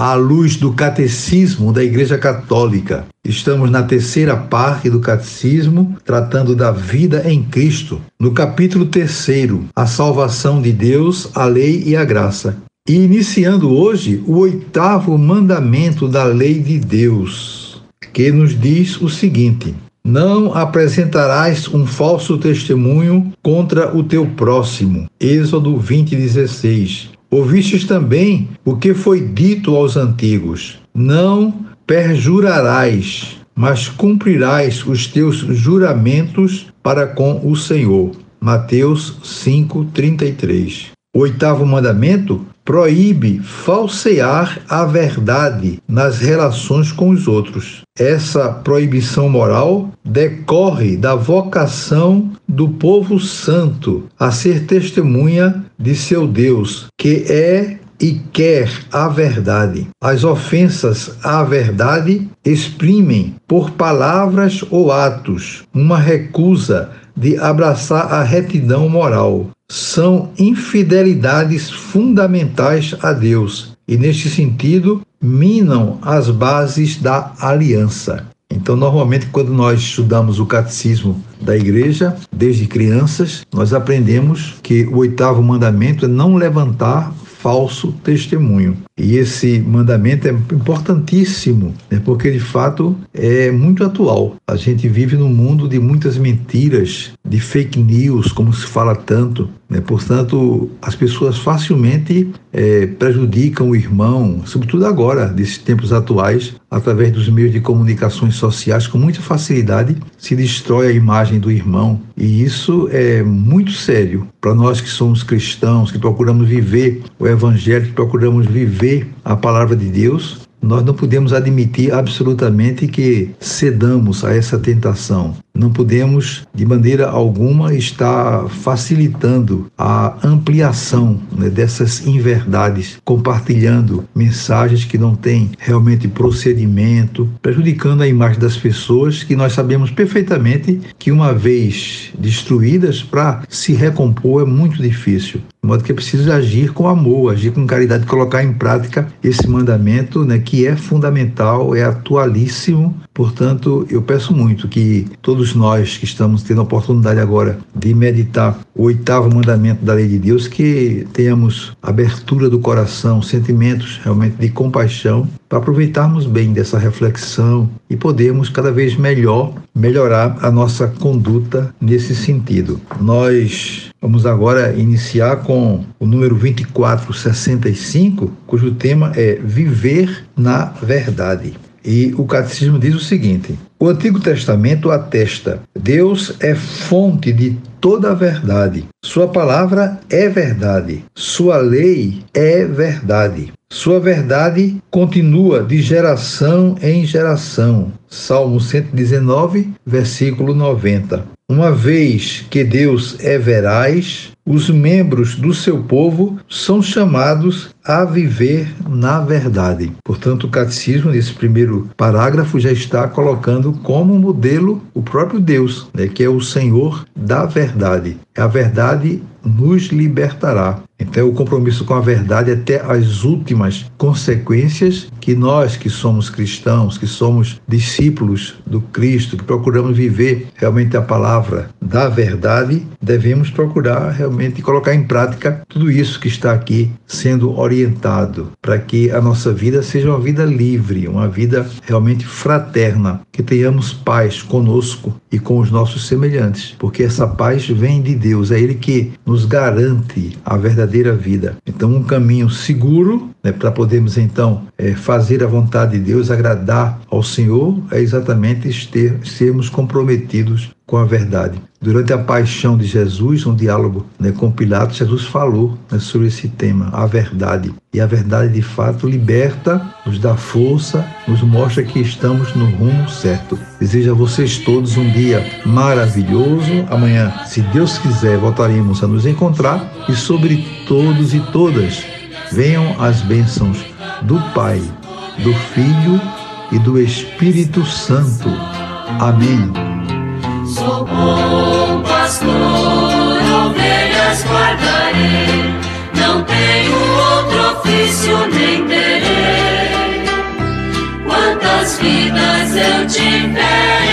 à luz do catecismo da Igreja Católica. Estamos na terceira parte do catecismo, tratando da vida em Cristo, no capítulo terceiro, a salvação de Deus, a lei e a graça. E iniciando hoje o oitavo mandamento da lei de Deus, que nos diz o seguinte: não apresentarás um falso testemunho contra o teu próximo. Êxodo 20, 16. Ouvistes também o que foi dito aos antigos: Não perjurarás, mas cumprirás os teus juramentos para com o Senhor. Mateus 5:33. O oitavo mandamento proíbe falsear a verdade nas relações com os outros. Essa proibição moral decorre da vocação do povo santo a ser testemunha de seu Deus, que é e quer a verdade. As ofensas à verdade exprimem, por palavras ou atos, uma recusa de abraçar a retidão moral. São infidelidades fundamentais a Deus e, neste sentido, minam as bases da aliança. Então, normalmente, quando nós estudamos o catecismo da igreja, desde crianças, nós aprendemos que o oitavo mandamento é não levantar falso testemunho. E esse mandamento é importantíssimo, né, porque de fato é muito atual. A gente vive num mundo de muitas mentiras, de fake news, como se fala tanto. Né? Portanto, as pessoas facilmente é, prejudicam o irmão, sobretudo agora, nesses tempos atuais, através dos meios de comunicações sociais, com muita facilidade se destrói a imagem do irmão. E isso é muito sério para nós que somos cristãos, que procuramos viver o evangelho, que procuramos viver a palavra de Deus, nós não podemos admitir absolutamente que cedamos a essa tentação. Não podemos, de maneira alguma, estar facilitando a ampliação né, dessas inverdades, compartilhando mensagens que não têm realmente procedimento, prejudicando a imagem das pessoas que nós sabemos perfeitamente que, uma vez destruídas, para se recompor é muito difícil. De modo que é preciso agir com amor, agir com caridade, colocar em prática esse mandamento né, que é fundamental, é atualíssimo. Portanto, eu peço muito que todos nós que estamos tendo a oportunidade agora de meditar o oitavo mandamento da lei de Deus, que tenhamos abertura do coração, sentimentos realmente de compaixão, para aproveitarmos bem dessa reflexão e podermos cada vez melhor melhorar a nossa conduta nesse sentido. Nós Vamos agora iniciar com o número 2465, cujo tema é Viver na Verdade. E o catecismo diz o seguinte: o Antigo Testamento atesta: Deus é fonte de toda a verdade. Sua palavra é verdade. Sua lei é verdade. Sua verdade continua de geração em geração. Salmo 119, versículo 90. Uma vez que Deus é veraz, os membros do seu povo são chamados a viver na verdade. Portanto, o catecismo, nesse primeiro parágrafo, já está colocando como modelo o próprio Deus, né, que é o Senhor da verdade. A verdade nos libertará. Então, o compromisso com a verdade até as últimas consequências que nós que somos cristãos, que somos discípulos do Cristo, que procuramos viver realmente a palavra da verdade, devemos procurar realmente colocar em prática tudo isso que está aqui sendo orientado, para que a nossa vida seja uma vida livre, uma vida realmente fraterna, que tenhamos paz conosco e com os nossos semelhantes, porque essa paz vem de Deus, é Ele que nos garante a verdadeira vida. Então, um caminho seguro né, para podermos então é, fazer a vontade de Deus, agradar ao Senhor, é exatamente ter, sermos comprometidos com a verdade. Durante a paixão de Jesus, um diálogo né, com Pilatos, Jesus falou né, sobre esse tema, a verdade. E a verdade, de fato, liberta, nos dá força, nos mostra que estamos no rumo certo. Desejo a vocês todos um dia maravilhoso. Amanhã, se Deus quiser, voltaremos a nos encontrar. E sobre todos e todas, venham as bênçãos do Pai, do Filho e do Espírito Santo. Amém. Sou bom pastor, ovelhas guardarei, não tenho outro ofício nem terei. Quantas vidas eu tiver